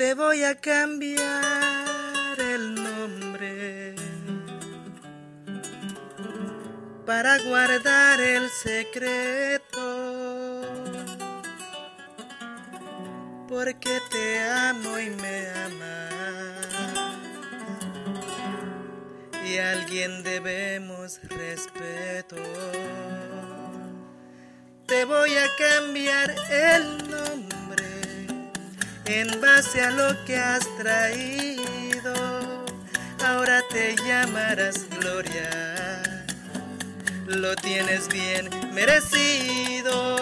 te voy a cambiar el nombre para guardar el secreto. Porque te amo y me amas. Y a alguien debemos respeto. Te voy a cambiar el nombre en base a lo que has traído. Ahora te llamarás Gloria lo tienes bien merecido.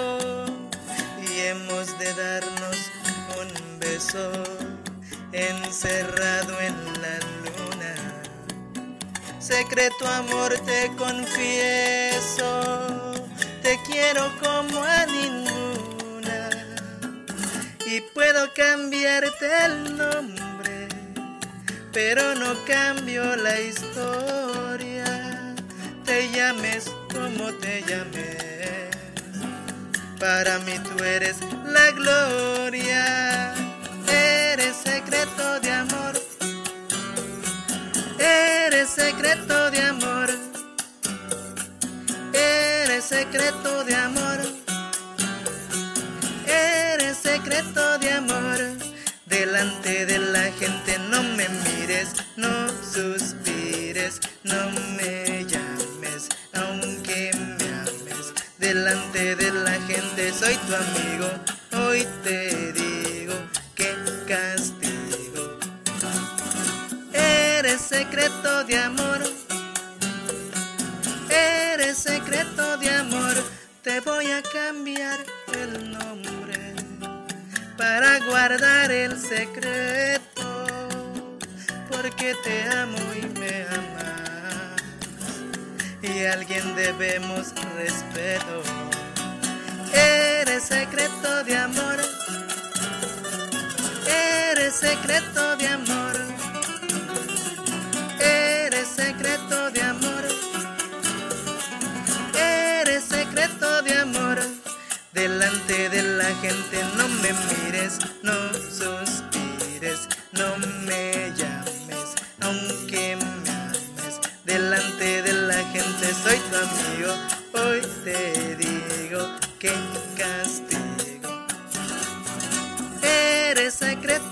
Y hemos de darnos un beso encerrado en la luna. Secreto amor te confieso, te quiero como Y puedo cambiarte el nombre, pero no cambio la historia. Te llames como te llames. Para mí tú eres la gloria, eres secreto de amor, eres secreto de amor, eres secreto de amor, Delante de la gente no me mires, no suspires, no me llames, aunque me ames. Delante de la gente soy tu amigo, hoy te digo que castigo. Eres secreto de amor, eres secreto de amor, te voy a cambiar el nombre para guardar el secreto, porque te amo y me amas, y a alguien debemos respeto. Eres secreto Delante de la gente no me mires, no suspires, no me llames, aunque me ames. Delante de la gente soy tu amigo, hoy te digo que castigo. Eres secreto.